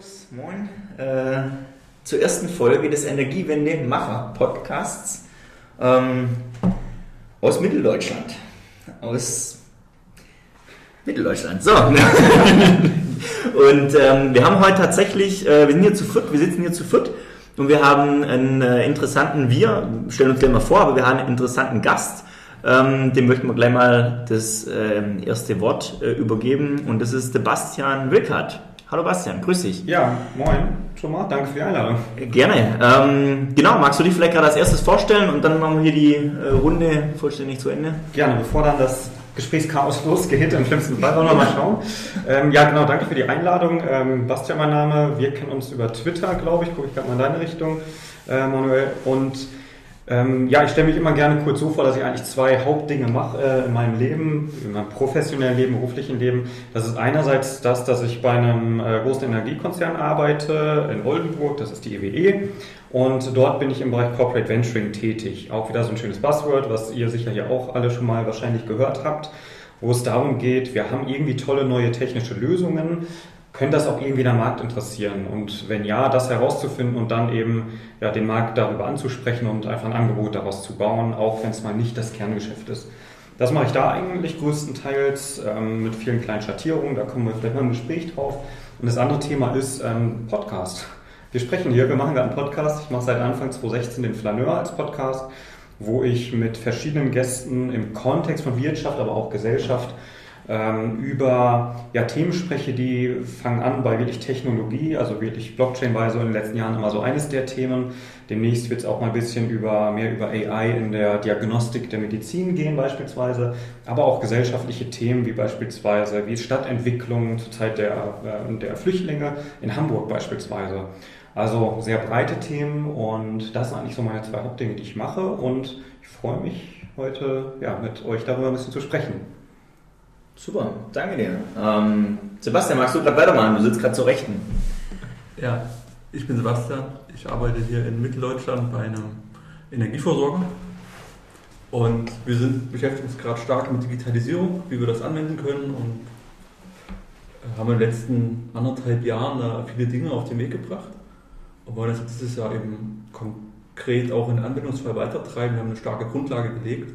Servus, moin. Äh, zur ersten Folge des Energiewende-Macher-Podcasts ähm, aus Mitteldeutschland. Aus Mitteldeutschland, so. Und ähm, wir haben heute tatsächlich, äh, wir sind hier zu viert, wir sitzen hier zu viert und wir haben einen äh, interessanten, wir stellen uns gleich mal vor, aber wir haben einen interessanten Gast. Ähm, dem möchten wir gleich mal das äh, erste Wort äh, übergeben und das ist Sebastian Wilkert. Hallo Bastian, grüß dich. Ja, moin schon mal, danke für die Einladung. Gerne. Ähm, genau, magst du dich vielleicht gerade als erstes vorstellen und dann machen wir hier die äh, Runde vollständig zu Ende? Gerne, bevor dann das Gesprächschaos losgeht, im schlimmsten Fall wollen wir mal schauen. Ähm, ja, genau, danke für die Einladung. Ähm, Bastian mein Name, wir kennen uns über Twitter, glaube ich, gucke ich gerade mal in deine Richtung, äh, Manuel. Und ähm, ja, ich stelle mich immer gerne kurz so vor, dass ich eigentlich zwei Hauptdinge mache äh, in meinem Leben, in meinem professionellen Leben, beruflichen Leben. Das ist einerseits das, dass ich bei einem äh, großen Energiekonzern arbeite in Oldenburg, das ist die EWE. E. Und dort bin ich im Bereich Corporate Venturing tätig. Auch wieder so ein schönes Buzzword, was ihr sicher hier auch alle schon mal wahrscheinlich gehört habt wo es darum geht, wir haben irgendwie tolle neue technische Lösungen, könnte das auch irgendwie der Markt interessieren? Und wenn ja, das herauszufinden und dann eben ja, den Markt darüber anzusprechen und einfach ein Angebot daraus zu bauen, auch wenn es mal nicht das Kerngeschäft ist. Das mache ich da eigentlich größtenteils ähm, mit vielen kleinen Schattierungen, da kommen wir vielleicht mal im Gespräch drauf. Und das andere Thema ist ähm, Podcast. Wir sprechen hier, wir machen gerade einen Podcast. Ich mache seit Anfang 2016 den Flaneur als Podcast, wo ich mit verschiedenen Gästen im Kontext von Wirtschaft, aber auch Gesellschaft ähm, über ja, Themen spreche, die fangen an bei wirklich Technologie, also wirklich Blockchain war so in den letzten Jahren immer so eines der Themen. Demnächst wird es auch mal ein bisschen über, mehr über AI in der Diagnostik der Medizin gehen beispielsweise, aber auch gesellschaftliche Themen wie beispielsweise wie Stadtentwicklung zur Zeit der, äh, der Flüchtlinge in Hamburg beispielsweise. Also sehr breite Themen und das sind eigentlich so meine zwei Hauptdinge, die ich mache und ich freue mich heute ja, mit euch darüber ein bisschen zu sprechen. Super, danke dir. Ähm, Sebastian, magst du gerade weitermachen? Du sitzt gerade zur Rechten. Ja, ich bin Sebastian. Ich arbeite hier in Mitteldeutschland bei einem Energieversorger. Und wir sind, beschäftigen uns gerade stark mit Digitalisierung, wie wir das anwenden können und haben in den letzten anderthalb Jahren da viele Dinge auf den Weg gebracht und wollen das dieses Jahr eben konkret auch in den Anwendungsfall weitertreiben. Wir haben eine starke Grundlage gelegt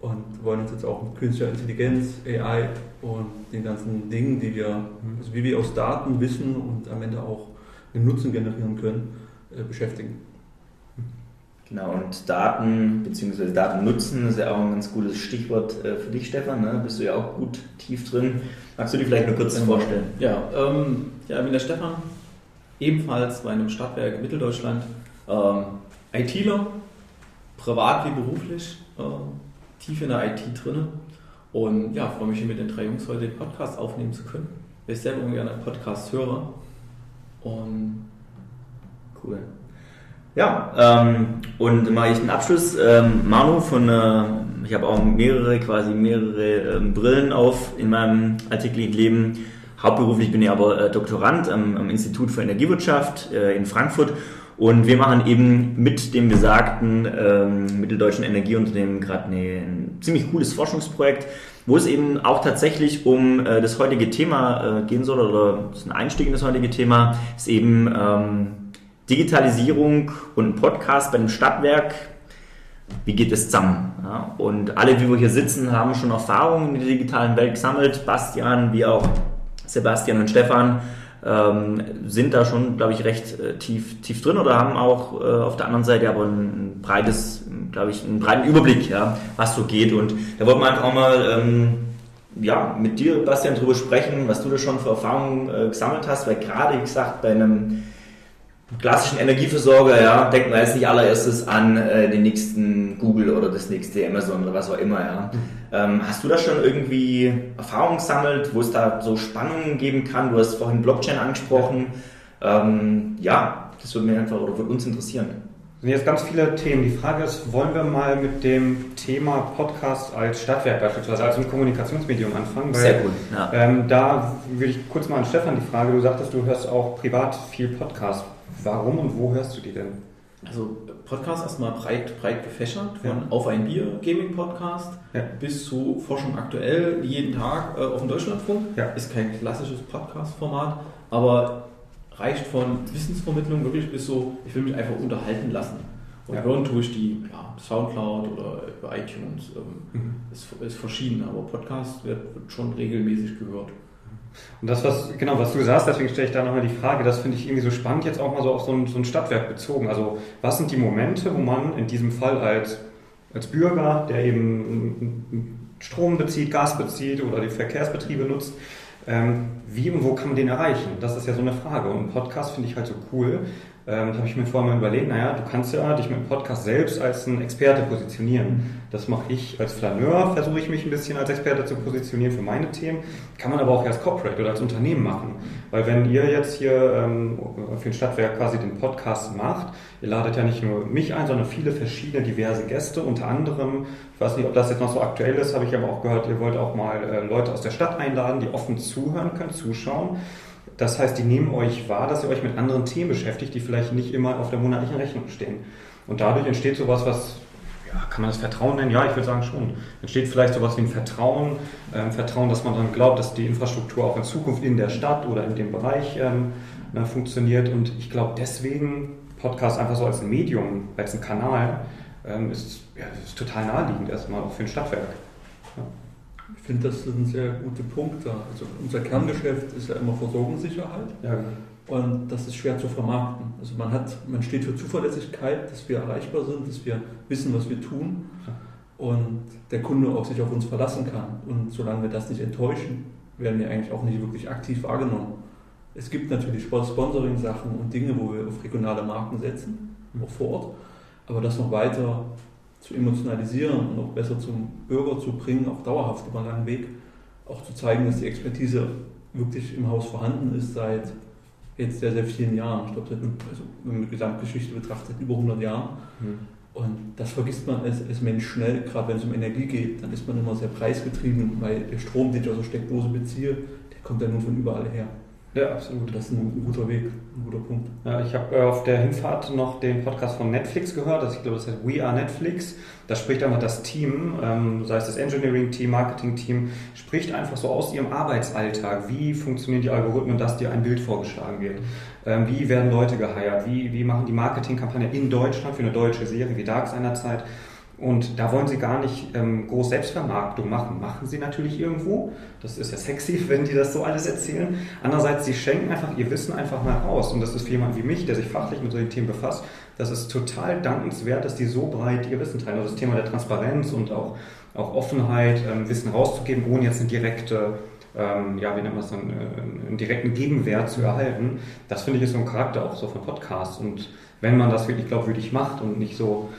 und wollen uns jetzt auch mit künstlicher Intelligenz, AI und den ganzen Dingen, die wir, mhm. also wie wir aus Daten wissen und am Ende auch einen Nutzen generieren können, äh, beschäftigen. Genau, und Daten bzw. Datennutzen ist ja auch ein ganz gutes Stichwort äh, für dich, Stefan. Ne? Bist du ja auch gut tief drin. Magst du dir vielleicht nur kurz vorstellen? Ja, ähm, ja, ich bin der Stefan, ebenfalls bei einem Stadtwerk in Mitteldeutschland. Ähm, ITler, privat wie beruflich. Ähm, tief in der IT drin. Und ja, freue mich hier mit den drei Jungs heute den Podcast aufnehmen zu können. Ich bin selber gerne Podcast-Hörer. Und cool. Ja, ähm, und mache ich einen Abschluss. Ähm, Manu von, äh, ich habe auch mehrere, quasi mehrere ähm, Brillen auf in meinem alltäglichen Leben. Hauptberuflich bin ich aber äh, Doktorand am, am, Institut für Energiewirtschaft äh, in Frankfurt und wir machen eben mit dem besagten ähm, mitteldeutschen Energieunternehmen gerade ein ziemlich cooles Forschungsprojekt, wo es eben auch tatsächlich um äh, das heutige Thema äh, gehen soll, oder ist ein Einstieg in das heutige Thema, ist eben ähm, Digitalisierung und ein Podcast bei einem Stadtwerk. Wie geht es zusammen? Ja, und alle, wie wir hier sitzen, haben schon Erfahrungen in der digitalen Welt gesammelt. Bastian, wie auch Sebastian und Stefan ähm, sind da schon, glaube ich, recht äh, tief, tief drin oder haben auch äh, auf der anderen Seite aber ein, breites, glaube ich, einen breiten Überblick, ja, was so geht. Und da wollten wir einfach auch mal ähm, ja, mit dir, Bastian, darüber sprechen, was du da schon für Erfahrungen äh, gesammelt hast, weil gerade, wie gesagt, bei einem klassischen Energieversorger, ja, denkt man jetzt nicht allererstes an äh, den nächsten Google oder das nächste Amazon oder was auch immer, ja. Ähm, hast du da schon irgendwie Erfahrung gesammelt, wo es da so Spannungen geben kann? Du hast vorhin Blockchain angesprochen. Ähm, ja, das würde mir einfach oder würde uns interessieren. Das sind jetzt ganz viele Themen. Die Frage ist, wollen wir mal mit dem Thema Podcast als Stadtwerk beispielsweise, als ein Kommunikationsmedium anfangen? Weil, Sehr gut. Ja. Ähm, da würde ich kurz mal an Stefan die Frage, du sagtest, du hörst auch privat viel Podcast. Warum und wo hörst du die denn? Also Podcast erstmal breit, breit gefächert, von ja. Auf ein Bier Gaming Podcast ja. bis zu Forschung aktuell, jeden Tag äh, auf dem Deutschlandfunk. Ja. Ist kein klassisches Podcast-Format, aber reicht von Wissensvermittlung wirklich bis so, ich will mich einfach unterhalten lassen. Und hören tue ich die ja, Soundcloud oder über iTunes. Ähm, mhm. ist, ist verschieden, aber Podcast wird, wird schon regelmäßig gehört. Und das, was, genau, was du sagst, deswegen stelle ich da nochmal die Frage, das finde ich irgendwie so spannend, jetzt auch mal so auf so ein, so ein Stadtwerk bezogen. Also, was sind die Momente, wo man in diesem Fall als, als Bürger, der eben Strom bezieht, Gas bezieht oder die Verkehrsbetriebe nutzt, ähm, wie und wo kann man den erreichen? Das ist ja so eine Frage. Und ein Podcast finde ich halt so cool, ähm, habe ich mir vorher mal überlegt, naja, du kannst ja dich mit dem Podcast selbst als ein Experte positionieren. Das mache ich als Flaneur, versuche ich mich ein bisschen als Experte zu positionieren für meine Themen. Kann man aber auch als Corporate oder als Unternehmen machen. Weil wenn ihr jetzt hier ähm, für ein Stadtwerk quasi den Podcast macht, ihr ladet ja nicht nur mich ein, sondern viele verschiedene diverse Gäste, unter anderem, ich weiß nicht, ob das jetzt noch so aktuell ist, habe ich aber auch gehört, ihr wollt auch mal äh, Leute aus der Stadt einladen, die offen zuhören können, zuschauen. Das heißt, die nehmen euch wahr, dass ihr euch mit anderen Themen beschäftigt, die vielleicht nicht immer auf der monatlichen Rechnung stehen. Und dadurch entsteht sowas, was, ja, kann man das Vertrauen nennen? Ja, ich würde sagen schon. Entsteht vielleicht sowas wie ein Vertrauen, ähm, Vertrauen, dass man dann glaubt, dass die Infrastruktur auch in Zukunft in der Stadt oder in dem Bereich ähm, na, funktioniert. Und ich glaube, deswegen Podcast einfach so als ein Medium, als ein Kanal, ähm, ist, ja, ist total naheliegend erstmal auch für ein Stadtwerk. Ja. Ich finde, das sind sehr gute Punkte. Also unser Kerngeschäft ist ja immer Versorgungssicherheit. Ja. Und das ist schwer zu vermarkten. Also man hat, man steht für Zuverlässigkeit, dass wir erreichbar sind, dass wir wissen, was wir tun und der Kunde auch sich auf uns verlassen kann. Und solange wir das nicht enttäuschen, werden wir eigentlich auch nicht wirklich aktiv wahrgenommen. Es gibt natürlich Sponsoring-Sachen und Dinge, wo wir auf regionale Marken setzen, auch vor Ort, aber das noch weiter zu emotionalisieren und auch besser zum Bürger zu bringen, auch dauerhaft über einen langen Weg, auch zu zeigen, dass die Expertise wirklich im Haus vorhanden ist seit jetzt sehr, sehr vielen Jahren. Ich glaube, also, wenn man die Gesamtgeschichte betrachtet, über 100 Jahren. Mhm. Und das vergisst man als, als Mensch schnell, gerade wenn es um Energie geht, dann ist man immer sehr preisgetrieben, weil der Strom, den ich aus der Steckdose beziehe, der kommt ja nun von überall her. Ja, absolut. Das ist ein guter Weg, ein guter Punkt. Ja, ich habe äh, auf der Hinfahrt noch den Podcast von Netflix gehört. Also ich glaube, das heißt We Are Netflix. Da spricht einfach das Team, ähm, sei es das Engineering-Team, Marketing-Team, spricht einfach so aus ihrem Arbeitsalltag. Wie funktionieren die Algorithmen, dass dir ein Bild vorgeschlagen wird? Ähm, wie werden Leute geheiert? Wie, wie machen die Marketingkampagne in Deutschland für eine deutsche Serie wie Dark seinerzeit? Und da wollen sie gar nicht ähm, groß Selbstvermarktung machen. Machen sie natürlich irgendwo. Das ist ja sexy, wenn die das so alles erzählen. Andererseits, sie schenken einfach ihr Wissen einfach mal raus. Und das ist für jemanden wie mich, der sich fachlich mit solchen Themen befasst, das ist total dankenswert, dass die so breit ihr Wissen teilen. Also das Thema der Transparenz und auch, auch Offenheit, ähm, Wissen rauszugeben, ohne jetzt eine direkte, ähm, ja, wie nennt man es dann, äh, einen direkten Gegenwert zu erhalten. Das finde ich ist so ein Charakter auch so von Podcasts. Und wenn man das wirklich glaubwürdig macht und nicht so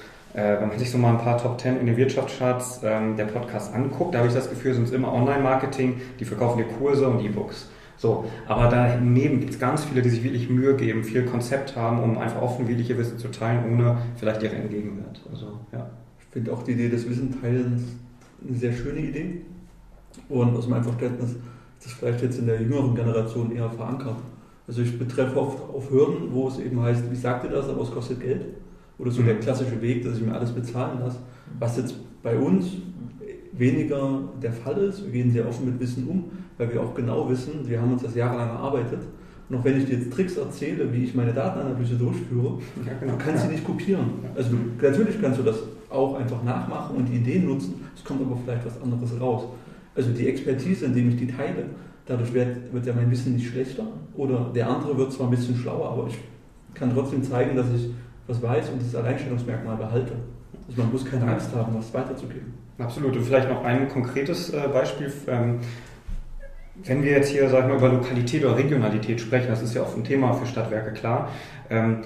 wenn man sich so mal ein paar Top 10 in den Wirtschaftscharts ähm, der Podcasts anguckt, da habe ich das Gefühl, sind es immer Online-Marketing, die verkaufen dir Kurse und E-Books. So, aber daneben gibt es ganz viele, die sich wirklich Mühe geben, viel Konzept haben, um einfach offenwillig ihr Wissen zu teilen, ohne vielleicht ihren Entgegenwert. Also, ja. Ich finde auch die Idee des Wissenteilens eine sehr schöne Idee. Und aus meinem Verständnis ist das vielleicht jetzt in der jüngeren Generation eher verankert. Also ich betreffe oft auf Hürden, wo es eben heißt, wie sagt ihr das, aber es kostet Geld. Oder so mhm. der klassische Weg, dass ich mir alles bezahlen lasse. Was jetzt bei uns weniger der Fall ist. Wir gehen sehr offen mit Wissen um, weil wir auch genau wissen, wir haben uns das jahrelang erarbeitet. Und auch wenn ich dir jetzt Tricks erzähle, wie ich meine Datenanalyse durchführe, ja, genau. du kannst sie nicht kopieren. Also du, natürlich kannst du das auch einfach nachmachen und die Ideen nutzen, es kommt aber vielleicht was anderes raus. Also die Expertise, indem ich die teile, dadurch wird, wird ja mein Wissen nicht schlechter oder der andere wird zwar ein bisschen schlauer, aber ich kann trotzdem zeigen, dass ich was weiß und das Alleinstellungsmerkmal behalte. Also man muss keine Angst haben, was weiterzugeben. Absolut. Und vielleicht noch ein konkretes äh, Beispiel. Ähm, wenn wir jetzt hier, sagen wir, über Lokalität oder Regionalität sprechen, das ist ja auch ein Thema für Stadtwerke klar, ähm,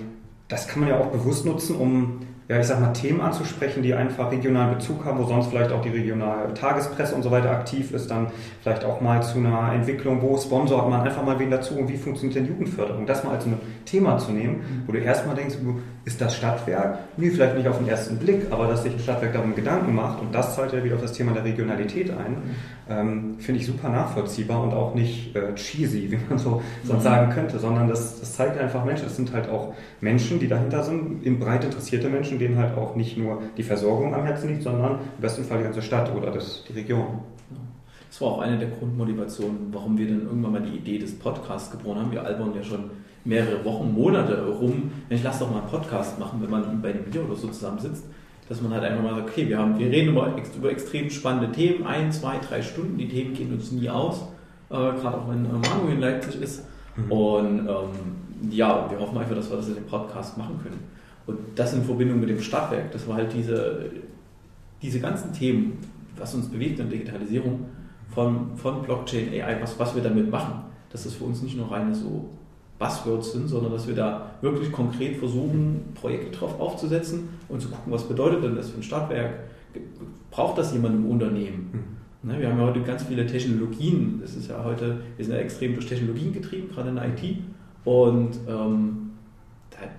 das kann man ja auch bewusst nutzen, um ja, ich sag mal, Themen anzusprechen, die einfach regionalen Bezug haben, wo sonst vielleicht auch die regionale Tagespresse und so weiter aktiv ist, dann vielleicht auch mal zu einer Entwicklung, wo sponsort man einfach mal wen dazu und wie funktioniert denn Jugendförderung? Das mal als ein Thema zu nehmen, wo du erstmal denkst, ist das Stadtwerk? Nee, vielleicht nicht auf den ersten Blick, aber dass sich ein Stadtwerk darum Gedanken macht und das zahlt ja wieder auf das Thema der Regionalität ein, ähm, finde ich super nachvollziehbar und auch nicht äh, cheesy, wie man so sonst mhm. sagen könnte, sondern das, das zeigt einfach Menschen, es sind halt auch Menschen, die dahinter sind, in breit interessierte Menschen, denen halt auch nicht nur die Versorgung am Herzen liegt, sondern im besten Fall die ganze Stadt oder das, die Region. Das war auch eine der Grundmotivationen, warum wir dann irgendwann mal die Idee des Podcasts geboren haben. Wir albern ja schon mehrere Wochen, Monate rum, ich lass doch mal einen Podcast machen, wenn man bei einem Video oder so zusammensitzt, dass man halt einfach mal sagt, okay, wir, haben, wir reden über, über extrem spannende Themen, ein, zwei, drei Stunden, die Themen gehen uns nie aus, äh, gerade auch wenn äh, Manu in Leipzig ist. Mhm. Und ähm, ja, wir hoffen einfach, dass wir das in dem Podcast machen können. Und das in Verbindung mit dem Stadtwerk, dass wir halt diese, diese ganzen Themen, was uns bewegt in Digitalisierung, von, von Blockchain, AI, was, was wir damit machen, dass das für uns nicht nur reine so Buzzwords sind, sondern dass wir da wirklich konkret versuchen, Projekte drauf aufzusetzen und zu gucken, was bedeutet denn das für ein Stadtwerk? Braucht das jemand im Unternehmen? Mhm. Ne, wir haben ja heute ganz viele Technologien. Das ist ja heute, wir sind ja extrem durch Technologien getrieben, gerade in der IT. Und ähm,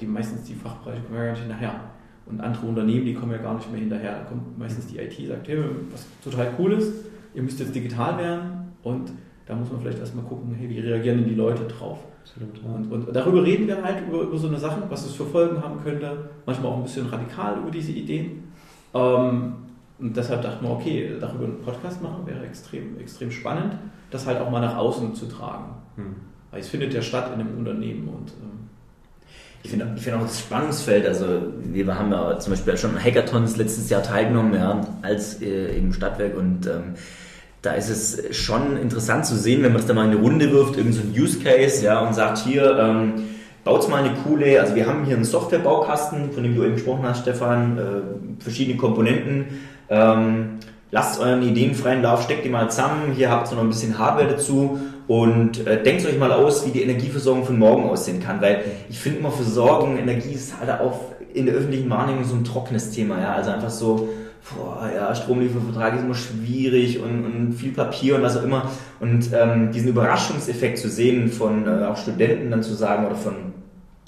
die meistens die Fachbereiche kommen ja gar nicht hinterher. Und andere Unternehmen, die kommen ja gar nicht mehr hinterher. Da kommt meistens die IT, sagt, hey, was total cool ist, ihr müsst jetzt digital werden und da muss man vielleicht erstmal gucken, hey, wie reagieren denn die Leute drauf? Absolut, ja. und, und, darüber reden wir halt über, über so eine Sache, was es für Folgen haben könnte, manchmal auch ein bisschen radikal über diese Ideen. Ähm, und deshalb dachten wir, okay, darüber einen Podcast machen wäre extrem, extrem spannend, das halt auch mal nach außen zu tragen. Hm. Weil es findet ja statt in einem Unternehmen und ähm, ich finde ich find auch das Spannungsfeld, also wir haben ja zum Beispiel schon Hackathons letztes Jahr teilgenommen, ja, als äh, im Stadtwerk und ähm, da ist es schon interessant zu sehen, wenn man es da mal in eine Runde wirft, irgend so Use Case, ja, und sagt hier, ähm, baut mal eine coole, also wir haben hier einen Softwarebaukasten, von dem du eben gesprochen hast, Stefan, äh, verschiedene Komponenten, ähm, lasst euren Ideen freien Lauf, steckt die mal zusammen, hier habt ihr noch ein bisschen Hardware dazu und äh, denkt euch mal aus, wie die Energieversorgung von morgen aussehen kann, weil ich finde immer Versorgung, Energie ist halt auch in der öffentlichen Wahrnehmung so ein trockenes Thema, ja, also einfach so, boah, ja, Stromliefervertrag ist immer schwierig und, und viel Papier und was auch immer und ähm, diesen Überraschungseffekt zu sehen von äh, auch Studenten dann zu sagen oder von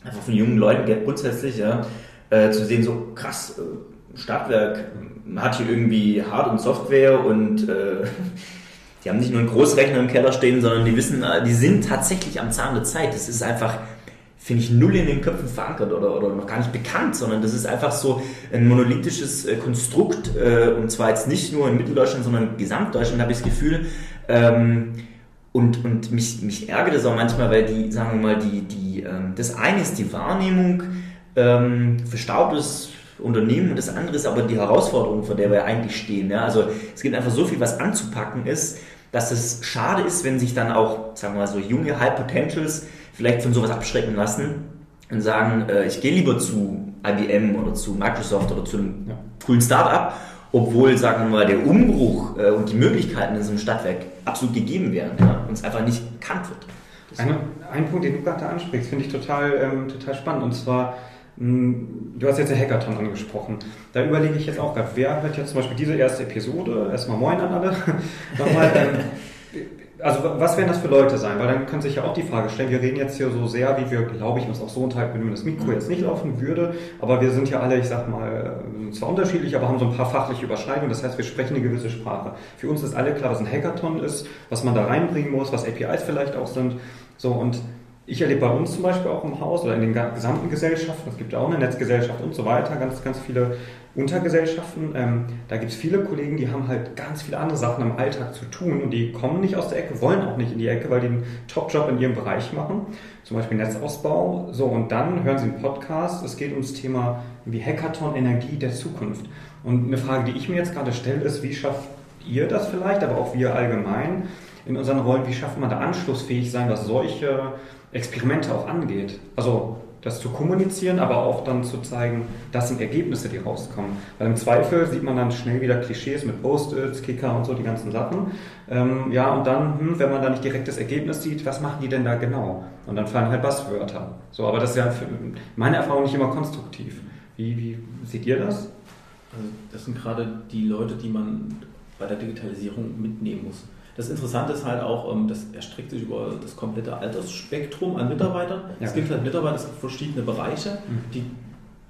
einfach von jungen Leuten grundsätzlich, ja, äh, zu sehen, so krass, äh, Stadtwerk hat hier irgendwie Hard- und Software und äh, die haben nicht nur einen Großrechner im Keller stehen, sondern die wissen, äh, die sind tatsächlich am Zahn der Zeit. Das ist einfach, finde ich, null in den Köpfen verankert oder, oder noch gar nicht bekannt, sondern das ist einfach so ein monolithisches äh, Konstrukt äh, und zwar jetzt nicht nur in Mitteldeutschland, sondern in Gesamtdeutschland habe ich das Gefühl. Ähm, und, und mich, mich ärgert es auch manchmal, weil die, sagen wir mal, die, die, ähm, das eine ist die Wahrnehmung, ähm, verstaubtes Unternehmen und das andere ist aber die Herausforderung, vor der wir eigentlich stehen. Ja? Also es gibt einfach so viel, was anzupacken ist dass es schade ist, wenn sich dann auch, sagen wir mal so, junge High Potentials vielleicht von sowas abschrecken lassen und sagen, äh, ich gehe lieber zu IBM oder zu Microsoft oder zu einem ja. coolen Startup, obwohl, sagen wir mal, der Umbruch äh, und die Möglichkeiten in so einem Stadtwerk absolut gegeben wären ja, und es einfach nicht bekannt wird. Eine, ein Punkt, den du gerade ansprichst, finde ich total, ähm, total spannend und zwar hm, du hast jetzt den Hackathon angesprochen. Da überlege ich jetzt auch gerade, wer hört jetzt zum Beispiel diese erste Episode? Erstmal Moin an alle. Nochmal, ähm, also was werden das für Leute sein? Weil dann kann sich ja auch die Frage stellen, wir reden jetzt hier so sehr, wie wir, glaube ich, uns auch so unterhalten, wenn das Mikro jetzt nicht laufen würde. Aber wir sind ja alle, ich sag mal, zwar unterschiedlich, aber haben so ein paar fachliche Überschneidungen. Das heißt, wir sprechen eine gewisse Sprache. Für uns ist alle klar, was ein Hackathon ist, was man da reinbringen muss, was APIs vielleicht auch sind. So und ich erlebe bei uns zum Beispiel auch im Haus oder in den gesamten Gesellschaften, es gibt ja auch eine Netzgesellschaft und so weiter, ganz, ganz viele Untergesellschaften. Ähm, da gibt es viele Kollegen, die haben halt ganz viele andere Sachen im Alltag zu tun und die kommen nicht aus der Ecke, wollen auch nicht in die Ecke, weil die einen Top-Job in ihrem Bereich machen, zum Beispiel Netzausbau. So, und dann hören sie einen Podcast, es geht ums Thema wie Hackathon Energie der Zukunft. Und eine Frage, die ich mir jetzt gerade stelle, ist, wie schafft ihr das vielleicht, aber auch wir allgemein in unseren Rollen, wie schafft man da anschlussfähig sein, was solche Experimente auch angeht. Also das zu kommunizieren, aber auch dann zu zeigen, das sind Ergebnisse, die rauskommen. Weil im Zweifel sieht man dann schnell wieder Klischees mit Post-its, Kicker und so, die ganzen Sachen. Ähm, ja, und dann, hm, wenn man da nicht direkt das Ergebnis sieht, was machen die denn da genau? Und dann fallen halt Buzzwörter. So, aber das ist ja für meine Erfahrung nicht immer konstruktiv. Wie, wie seht ihr das? Also das sind gerade die Leute, die man bei der Digitalisierung mitnehmen muss. Das Interessante ist halt auch, ähm, das erstreckt sich über das komplette Altersspektrum an Mitarbeitern. Ja. Es gibt halt Mitarbeiter, es gibt verschiedene Bereiche, mhm. die,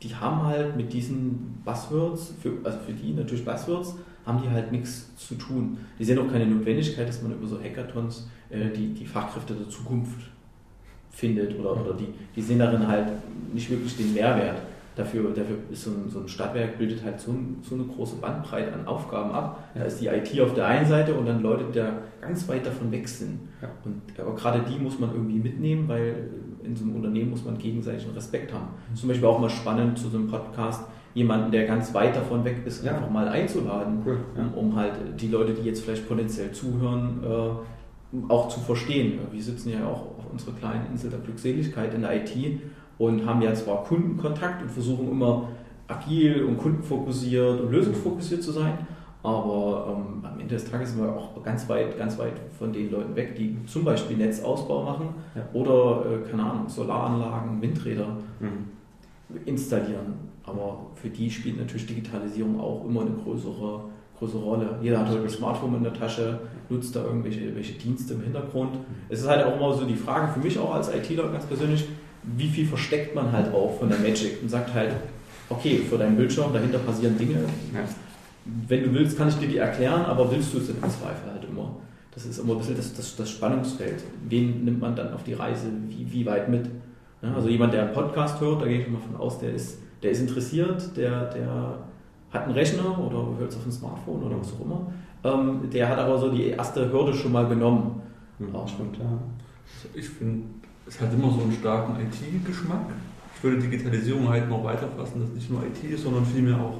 die haben halt mit diesen Buzzwords, für, also für die natürlich Buzzwords, haben die halt nichts zu tun. Die sehen auch keine Notwendigkeit, dass man über so Hackathons äh, die, die Fachkräfte der Zukunft findet oder, oder die, die sehen darin halt nicht wirklich den Mehrwert. Dafür, dafür ist so ein, so ein Stadtwerk bildet halt so, ein, so, eine große Bandbreite an Aufgaben ab. Da ist die IT auf der einen Seite und dann Leute, die da ganz weit davon weg sind. Ja. Und aber gerade die muss man irgendwie mitnehmen, weil in so einem Unternehmen muss man gegenseitigen Respekt haben. Zum Beispiel auch mal spannend zu so einem Podcast, jemanden, der ganz weit davon weg ist, Ja. einfach mal einzuladen, Cool, ja. um, um halt die Leute, die jetzt vielleicht potenziell zuhören, äh, auch zu verstehen. Wir sitzen ja auch auf unserer kleinen Insel der Glückseligkeit in der IT und haben ja zwar Kundenkontakt und versuchen immer agil und kundenfokussiert und lösungsfokussiert zu sein, aber ähm, am Ende des Tages sind wir auch ganz weit, ganz weit von den Leuten weg, die zum Beispiel Netzausbau machen Ja. oder, äh, keine Ahnung, Solaranlagen, Windräder Mhm. installieren. Aber für die spielt natürlich Digitalisierung auch immer eine größere, größere Rolle. Jeder hat heute ein Smartphone in der Tasche, nutzt da irgendwelche welche Dienste im Hintergrund. Es ist halt auch immer so die Frage für mich auch als ITler ganz persönlich, wie viel versteckt man halt auch von der Magic und sagt halt, okay, für deinen Bildschirm, dahinter passieren Dinge. Ja. Wenn du willst, kann ich dir die erklären, aber willst du es denn im Zweifel halt immer? Das ist immer ein bisschen das, das, das Spannungsfeld. Wen nimmt man dann auf die Reise, wie, wie weit mit? Ja, also jemand, der einen Podcast hört, da gehe ich mal von aus, der ist, der ist interessiert, der, der hat einen Rechner oder hört es auf dem Smartphone oder was auch immer. Ähm, der hat aber so die erste Hürde schon mal genommen. Mhm. Auch. Stimmt, ja. Also ich finde, es hat immer so einen starken IT-Geschmack. Ich würde Digitalisierung halt noch weiter fassen, dass nicht nur IT ist, sondern vielmehr auch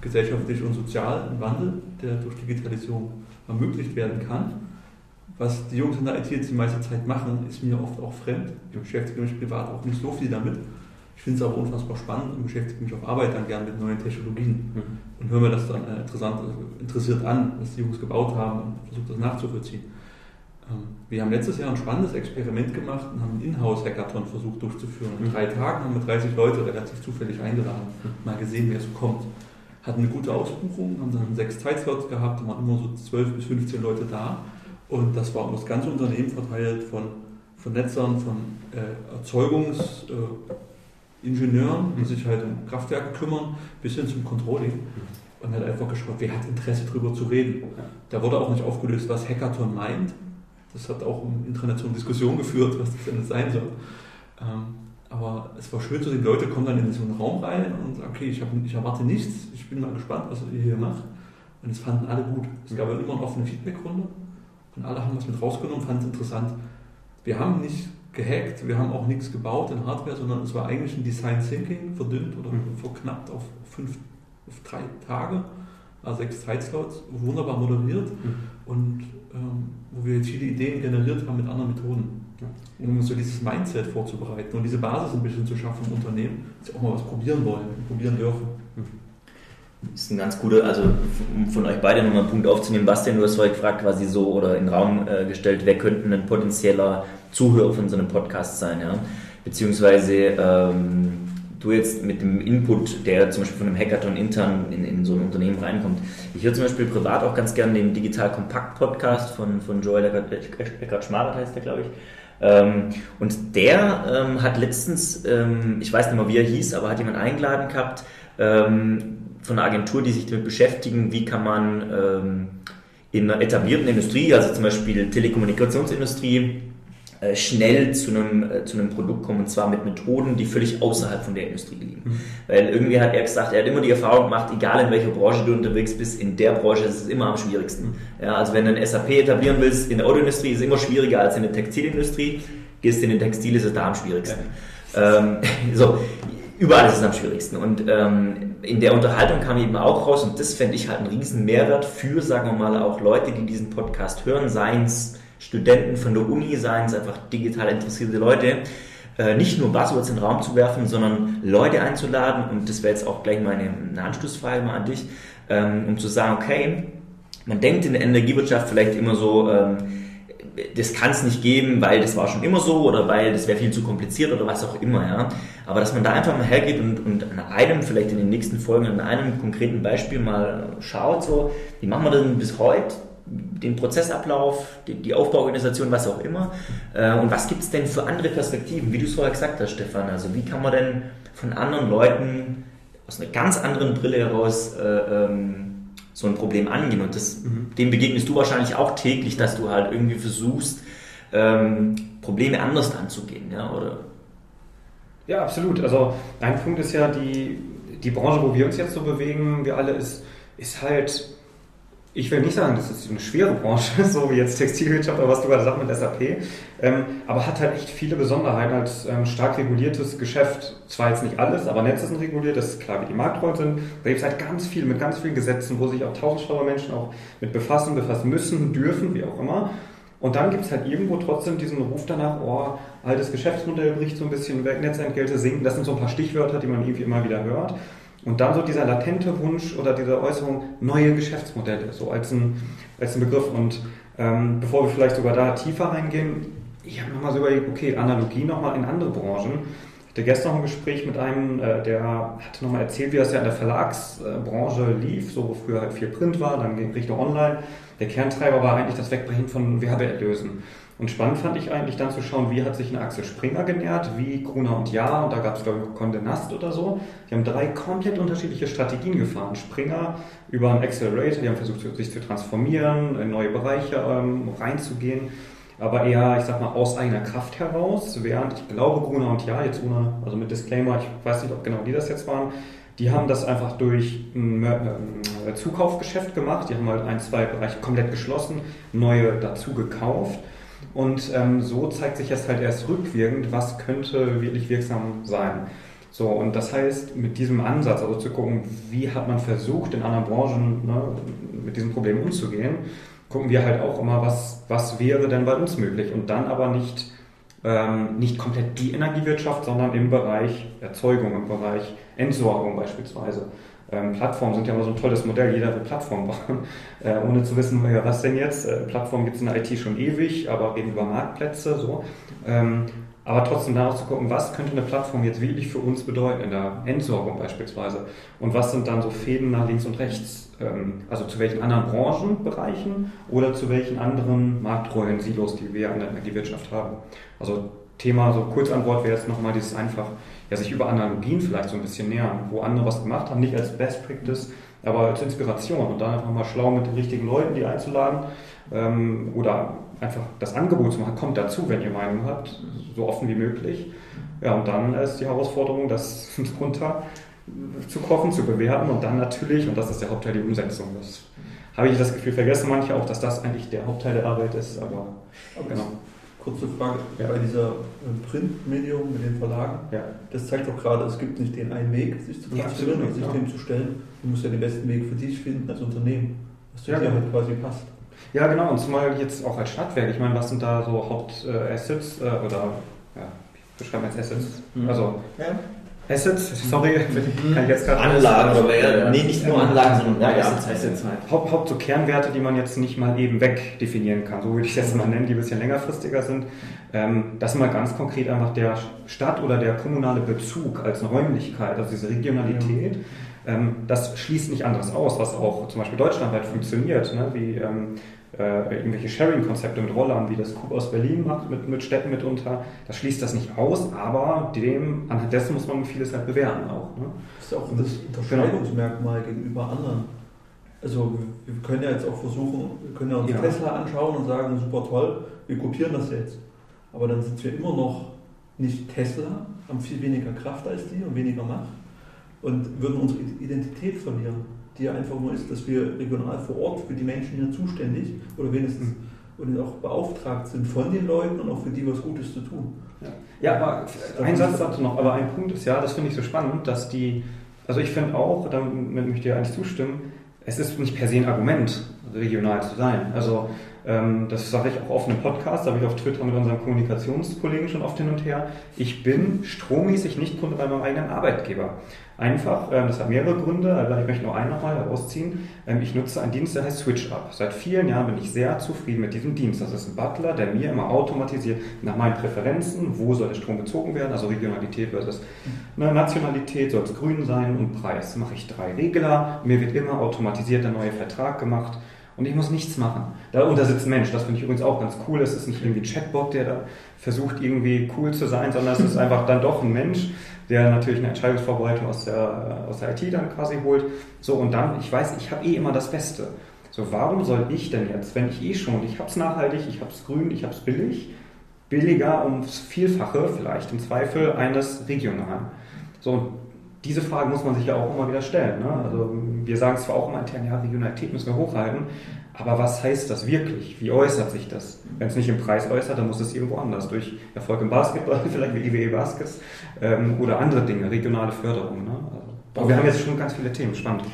gesellschaftlich und sozial ein Wandel, der durch Digitalisierung ermöglicht werden kann. Was die Jungs in der IT jetzt die meiste Zeit machen, ist mir oft auch fremd. Ich beschäftige mich privat auch nicht so viel damit. Ich finde es aber unfassbar spannend und beschäftige mich auf Arbeit dann gern mit neuen Technologien Mhm. und höre mir das dann äh, interessant, äh, interessiert an, was die Jungs gebaut haben und versuche das nachzuvollziehen. Ähm, Wir haben letztes Jahr ein spannendes Experiment gemacht und haben einen Inhouse-Hackathon versucht durchzuführen. In drei Tagen haben wir 30 Leute relativ zufällig eingeladen, mal gesehen, wer so kommt. Hatten eine gute Ausbuchung, haben dann sechs Zeitslots gehabt, da waren immer so 12 bis 15 Leute da. Und das war um das ganze Unternehmen verteilt von, von Netzern, von äh, Erzeugungsingenieuren, äh, die sich halt um Kraftwerke kümmern, bis hin zum Controlling. Und hat einfach geschaut, wer hat Interesse darüber zu reden. Da wurde auch nicht aufgelöst, was Hackathon meint. Das hat auch im Internet so eine Diskussion geführt, was das denn sein soll. Ähm, aber es war schön zu sehen, Leute kommen dann in so einen Raum rein und sagen, okay, ich, hab, ich erwarte nichts, ich bin mal gespannt, was ihr hier macht. Und es fanden alle gut. Es gab immer eine offene Feedbackrunde und alle haben was mit rausgenommen, fanden es interessant. Wir haben nicht gehackt, wir haben auch nichts gebaut in Hardware, sondern es war eigentlich ein Design Thinking, verdünnt oder Mhm. verknappt auf, fünf, auf drei Tage, sechs Zeitslots, wunderbar moderiert Mhm. und ähm, wo wir viele Ideen generiert haben mit anderen Methoden, Ja. um so dieses Mindset vorzubereiten und diese Basis ein bisschen zu schaffen im Unternehmen, dass sie auch mal was probieren wollen, probieren dürfen. Das ist ein ganz guter, also um von euch beide nochmal einen Punkt aufzunehmen. Bastian, du hast vorher gefragt, quasi so oder in den Raum äh, gestellt, wer könnte ein potenzieller Zuhörer von so einem Podcast sein, ja? Beziehungsweise ähm, du jetzt mit dem Input, der zum Beispiel von einem Hackathon intern in, in so ein Unternehmen reinkommt. Ich höre zum Beispiel privat auch ganz gerne den Digital Kompakt Podcast von, von Joel Eckert-Schmarert heißt der, glaube ich. Ähm, und der ähm, hat letztens, ähm, ich weiß nicht mehr, wie er hieß, aber hat jemand eingeladen gehabt, von einer Agentur, die sich damit beschäftigen, wie kann man in einer etablierten Industrie, also zum Beispiel Telekommunikationsindustrie, schnell zu einem, äh, zu einem Produkt kommen und zwar mit Methoden, die völlig außerhalb von der Industrie liegen. Mhm. Weil irgendwie hat er gesagt, er hat immer die Erfahrung gemacht, egal in welcher Branche du unterwegs bist, in der Branche ist es immer am schwierigsten. Ja, also wenn du ein SAP etablieren willst in der Autoindustrie, ist es immer schwieriger als in der Textilindustrie. Gehst in den Textil, ist es da am schwierigsten. Ähm, so, überall ist es am schwierigsten. Und ähm, in der Unterhaltung kam eben auch raus, und das fände ich halt einen riesen Mehrwert für, sagen wir mal, auch Leute, die diesen Podcast hören, seien es Studenten von der Uni, seien es einfach digital interessierte Leute, äh, nicht nur Buzzwords in den Raum zu werfen, sondern Leute einzuladen, und das wäre jetzt auch gleich meine eine Anschlussfrage mal an dich, ähm, um zu sagen, okay, man denkt in der Energiewirtschaft vielleicht immer so, ähm, das kann es nicht geben, weil das war schon immer so oder weil das wäre viel zu kompliziert oder was auch immer, ja. Aber dass man da einfach mal hergeht und, und an einem, vielleicht in den nächsten Folgen, an einem konkreten Beispiel mal schaut, so, wie machen wir denn bis heute den Prozessablauf, die, die Aufbauorganisation, was auch immer. Äh, und was gibt es denn für andere Perspektiven, wie du es vorher gesagt hast, Stefan? Also wie kann man denn von anderen Leuten aus einer ganz anderen Brille heraus äh, ähm, so ein Problem angehen. Und das, Mhm. dem begegnest du wahrscheinlich auch täglich, dass du halt irgendwie versuchst, ähm, Probleme anders anzugehen, ja, oder? Ja, absolut. Also ein Punkt ist ja, die, die Branche, wo wir uns jetzt so bewegen, wir alle, ist, ist halt ich will nicht sagen, das ist eine schwere Branche, so wie jetzt Textilwirtschaft oder was du gerade sagst mit SAP, ähm, aber hat halt echt viele Besonderheiten als ähm, stark reguliertes Geschäft. Zwar jetzt nicht alles, aber Netze sind reguliert, das ist klar, wie die Marktrollen sind. Da gibt es halt ganz viel, mit ganz vielen Gesetzen, wo sich auch tausendschlaue Menschen auch mit befassen, befassen müssen, dürfen, wie auch immer. Und dann gibt es halt irgendwo trotzdem diesen Ruf danach, oh, altes Geschäftsmodell bricht so ein bisschen weg, Netzentgelte sinken. Das sind so ein paar Stichwörter, die man irgendwie immer wieder hört. Und dann so dieser latente Wunsch oder diese Äußerung, neue Geschäftsmodelle, so als ein, als ein Begriff. Und ähm, bevor wir vielleicht sogar da tiefer reingehen, ich habe nochmal so überlegt, okay, Analogie nochmal in andere Branchen. Ich hatte gestern ein Gespräch mit einem, äh, der hatte nochmal erzählt, wie das ja in der Verlagsbranche lief, so wo früher halt viel Print war, dann ging Richtung Online. Der Kerntreiber war eigentlich das Wegbrechen von Werbeerlösen. Und spannend fand ich eigentlich dann zu schauen, wie hat sich eine Axel Springer genährt, wie Gruner und Ja, und da gab es glaube ich Condé Nast oder so. Die haben drei komplett unterschiedliche Strategien gefahren. Springer über einen Accelerator, die haben versucht, sich zu transformieren, in neue Bereiche ähm, reinzugehen, aber eher, ich sag mal, aus eigener Kraft heraus, während ich glaube, Gruner und Ja, jetzt ohne, also mit Disclaimer, ich weiß nicht, ob genau die das jetzt waren, die haben das einfach durch ein Zukaufgeschäft gemacht. Die haben halt ein, zwei Bereiche komplett geschlossen, neue dazu gekauft und ähm, so zeigt sich jetzt halt erst rückwirkend, was könnte wirklich wirksam sein. So, und das heißt, mit diesem Ansatz, also zu gucken, wie hat man versucht, in anderen Branchen ne, mit diesem Problem umzugehen, gucken wir halt auch immer, was, was wäre denn bei uns möglich. Und dann aber nicht, ähm, nicht komplett die Energiewirtschaft, sondern im Bereich Erzeugung, im Bereich Entsorgung beispielsweise. Ähm, Plattformen sind ja immer so ein tolles Modell, jeder will Plattformen bauen, äh, ohne zu wissen, was denn jetzt. Äh, Plattformen gibt es in der IT schon ewig, aber reden über Marktplätze, so. Ähm, aber trotzdem darauf zu gucken, was könnte eine Plattform jetzt wirklich für uns bedeuten, in der Entsorgung beispielsweise. Und was sind dann so Fäden nach links und rechts? Ähm, also zu welchen anderen Branchenbereichen oder zu welchen anderen Marktrollen, Silos, die wir in der Energiewirtschaft haben. Also Thema, so Kurzantwort wäre jetzt nochmal dieses einfach ja, sich über Analogien vielleicht so ein bisschen nähern, wo andere was gemacht haben, nicht als Best Practice, aber als Inspiration und dann einfach mal schlau mit den richtigen Leuten die einzuladen ähm, oder einfach das Angebot zu machen, kommt dazu, wenn ihr Meinung habt, so offen wie möglich. Ja, und dann ist die Herausforderung, das drunter zu kochen, zu bewerten und dann natürlich, und das ist der Hauptteil, die Umsetzung. Das habe ich das Gefühl, vergessen manche auch, dass das eigentlich der Hauptteil der Arbeit ist, aber genau. Kurze Frage, ja. bei dieser äh, Printmedium mit den Verlagen, ja. das zeigt doch gerade, es gibt nicht den einen Weg, sich zu positionieren ja, und sich dem zu stellen. Du musst ja den besten Weg für dich finden als Unternehmen, was zu dir genau. halt quasi passt. Ja, genau, und zumal jetzt auch als Stadtwerk, ich meine, was sind da so Hauptassets äh, äh, oder, ja, beschreiben wir jetzt Assets? Mhm. Also, Assets, sorry, kann ich jetzt gerade Anlagen, aber ja, nee, nicht nur Anlagen, sondern ja, ja, Assets, Assets halt. Haupt, Haupt so Kernwerte, die man jetzt nicht mal eben wegdefinieren kann, so würde ich es jetzt mal nennen, die ein bisschen längerfristiger sind. Ähm, das ist mal ganz konkret einfach der Stadt- oder der kommunale Bezug als Räumlichkeit, also diese Regionalität. Ähm, das schließt nicht anderes aus, was auch zum Beispiel deutschlandweit funktioniert, ne? wie ähm, äh, irgendwelche Sharing-Konzepte mit Rollern, wie das Coop aus Berlin macht, mit, mit Städten mitunter. Das schließt das nicht aus, aber dem, anhand dessen muss man vieles halt bewerten auch. Ne? Das ist auch das Unterscheidungsmerkmal genau. gegenüber anderen. Also wir können ja jetzt auch versuchen, wir können ja uns ja. Tesla anschauen und sagen, super toll, wir kopieren das jetzt. Aber dann sind wir immer noch nicht Tesla, haben viel weniger Kraft als die und weniger Macht und würden unsere Identität verlieren die einfach nur ist, dass wir regional vor Ort für die Menschen hier zuständig oder wenigstens mhm. und auch beauftragt sind von den Leuten und auch für die was Gutes zu tun. Ja, ja aber ein Satz dazu noch, aber ein Punkt ist ja, das finde ich so spannend, dass die, also ich finde auch, damit möchte ich dir eigentlich zustimmen, es ist nicht per se ein Argument, regional zu sein. Also ähm, das sage ich auch oft im Podcast, da habe ich auf Twitter mit unseren Kommunikationskollegen schon oft hin und her. Ich bin strommäßig nicht Kunde bei meinem eigenen Arbeitgeber. Einfach, ähm, das hat mehrere Gründe, aber ich möchte nur einen nochmal herausziehen. Ähm, ich nutze einen Dienst, der heißt SwitchUp. Seit vielen Jahren bin ich sehr zufrieden mit diesem Dienst. Das ist ein Butler, der mir immer automatisiert nach meinen Präferenzen, wo soll der Strom bezogen werden, also Regionalität versus ne, Nationalität, soll es grün sein und Preis. Mache ich drei Regler, mir wird immer automatisiert der neue Vertrag gemacht und ich muss nichts machen. Da, da sitzt ein Mensch, das finde ich übrigens auch ganz cool. Es ist nicht irgendwie ein Chatbot, der da versucht irgendwie cool zu sein, sondern es ist einfach dann doch ein Mensch, der natürlich eine Entscheidungsvorbereitung aus der, aus der IT dann quasi holt. So, und dann, ich weiß, ich habe eh immer das Beste. So, warum soll ich denn jetzt, wenn ich eh schon, ich habe es nachhaltig, ich habe es grün, ich habe es billig, billiger ums Vielfache vielleicht im Zweifel eines regionalen. So, diese Frage muss man sich ja auch immer wieder stellen. Ne? Also wir sagen zwar auch immer intern, ja, Regionalität müssen wir hochhalten, aber was heißt das wirklich? Wie äußert sich das? Wenn es nicht im Preis äußert, dann muss es irgendwo anders. Durch Erfolg im Basketball, vielleicht wie IWE Baskets ähm, oder andere Dinge, regionale Förderung. Ne? Also, aber wir haben jetzt schon ganz viele Themen, spannend.